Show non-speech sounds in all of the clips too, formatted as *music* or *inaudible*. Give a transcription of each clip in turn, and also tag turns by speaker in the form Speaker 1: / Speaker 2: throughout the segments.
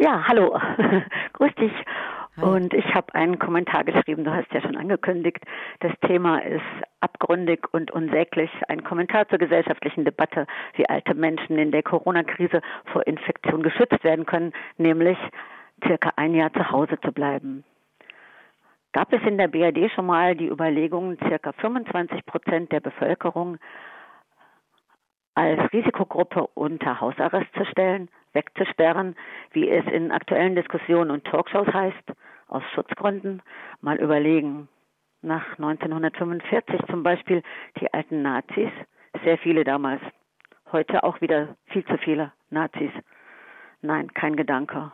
Speaker 1: Ja, hallo. *laughs* Grüß dich. Hi. Und ich habe einen Kommentar geschrieben, du hast ja schon angekündigt, das Thema ist abgründig und unsäglich. Ein Kommentar zur gesellschaftlichen Debatte, wie alte Menschen in der Corona-Krise vor Infektion geschützt werden können, nämlich circa ein Jahr zu Hause zu bleiben. Gab es in der BRD schon mal die Überlegung, circa 25 Prozent der Bevölkerung als Risikogruppe unter Hausarrest zu stellen, wegzusperren, wie es in aktuellen Diskussionen und Talkshows heißt, aus Schutzgründen, mal überlegen. Nach 1945 zum Beispiel die alten Nazis, sehr viele damals, heute auch wieder viel zu viele Nazis. Nein, kein Gedanke.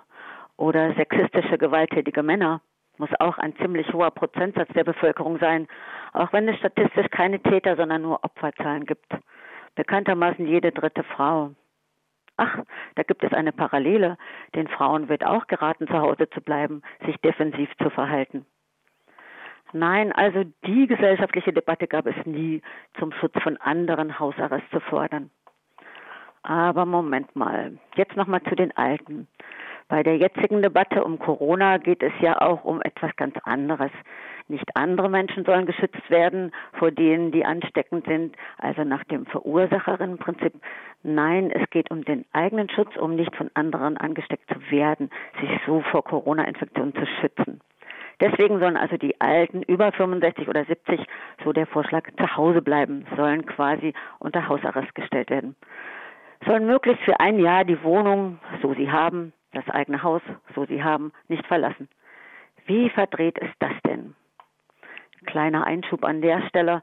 Speaker 1: Oder sexistische, gewalttätige Männer muss auch ein ziemlich hoher Prozentsatz der Bevölkerung sein, auch wenn es statistisch keine Täter, sondern nur Opferzahlen gibt bekanntermaßen jede dritte Frau. Ach, da gibt es eine Parallele. Den Frauen wird auch geraten, zu Hause zu bleiben, sich defensiv zu verhalten. Nein, also die gesellschaftliche Debatte gab es nie, zum Schutz von anderen Hausarrest zu fordern. Aber Moment mal, jetzt nochmal zu den Alten. Bei der jetzigen Debatte um Corona geht es ja auch um etwas ganz anderes. Nicht andere Menschen sollen geschützt werden vor denen, die ansteckend sind, also nach dem Verursacherinnenprinzip. Nein, es geht um den eigenen Schutz, um nicht von anderen angesteckt zu werden, sich so vor Corona-Infektionen zu schützen. Deswegen sollen also die Alten über 65 oder 70, so der Vorschlag, zu Hause bleiben, sollen quasi unter Hausarrest gestellt werden. Sollen möglichst für ein Jahr die Wohnung, so sie haben, das eigene Haus, so sie haben, nicht verlassen. Wie verdreht ist das denn? Kleiner Einschub an der Stelle.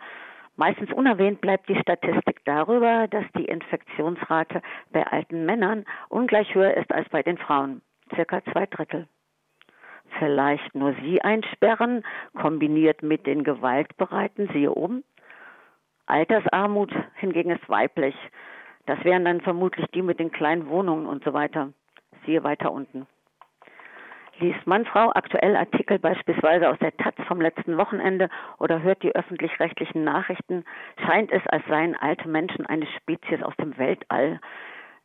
Speaker 1: Meistens unerwähnt bleibt die Statistik darüber, dass die Infektionsrate bei alten Männern ungleich höher ist als bei den Frauen, circa zwei Drittel. Vielleicht nur sie einsperren, kombiniert mit den Gewaltbereiten, siehe oben. Altersarmut hingegen ist weiblich. Das wären dann vermutlich die mit den kleinen Wohnungen und so weiter siehe weiter unten. Liest man Frau aktuell Artikel beispielsweise aus der Taz vom letzten Wochenende oder hört die öffentlich-rechtlichen Nachrichten, scheint es, als seien alte Menschen eine Spezies aus dem Weltall.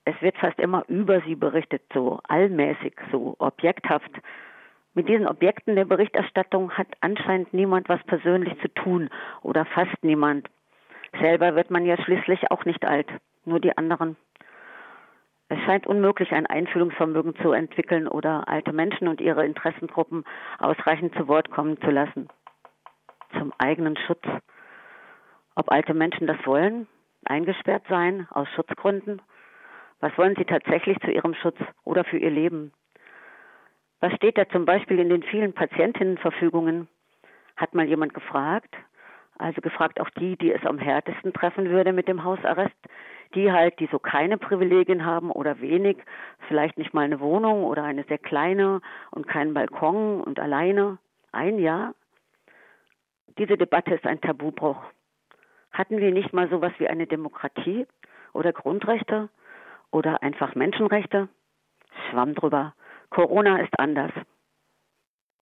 Speaker 1: Es wird fast immer über sie berichtet, so allmäßig, so objekthaft. Mit diesen Objekten der Berichterstattung hat anscheinend niemand was persönlich zu tun oder fast niemand. Selber wird man ja schließlich auch nicht alt, nur die anderen. Es scheint unmöglich, ein Einfühlungsvermögen zu entwickeln oder alte Menschen und ihre Interessengruppen ausreichend zu Wort kommen zu lassen. Zum eigenen Schutz. Ob alte Menschen das wollen, eingesperrt sein, aus Schutzgründen? Was wollen sie tatsächlich zu ihrem Schutz oder für ihr Leben? Was steht da zum Beispiel in den vielen Patientinnenverfügungen? Hat mal jemand gefragt? Also gefragt auch die, die es am härtesten treffen würde mit dem Hausarrest, die halt, die so keine Privilegien haben oder wenig, vielleicht nicht mal eine Wohnung oder eine sehr kleine und keinen Balkon und alleine, ein Jahr. Diese Debatte ist ein Tabubruch. Hatten wir nicht mal sowas wie eine Demokratie oder Grundrechte oder einfach Menschenrechte? Schwamm drüber. Corona ist anders.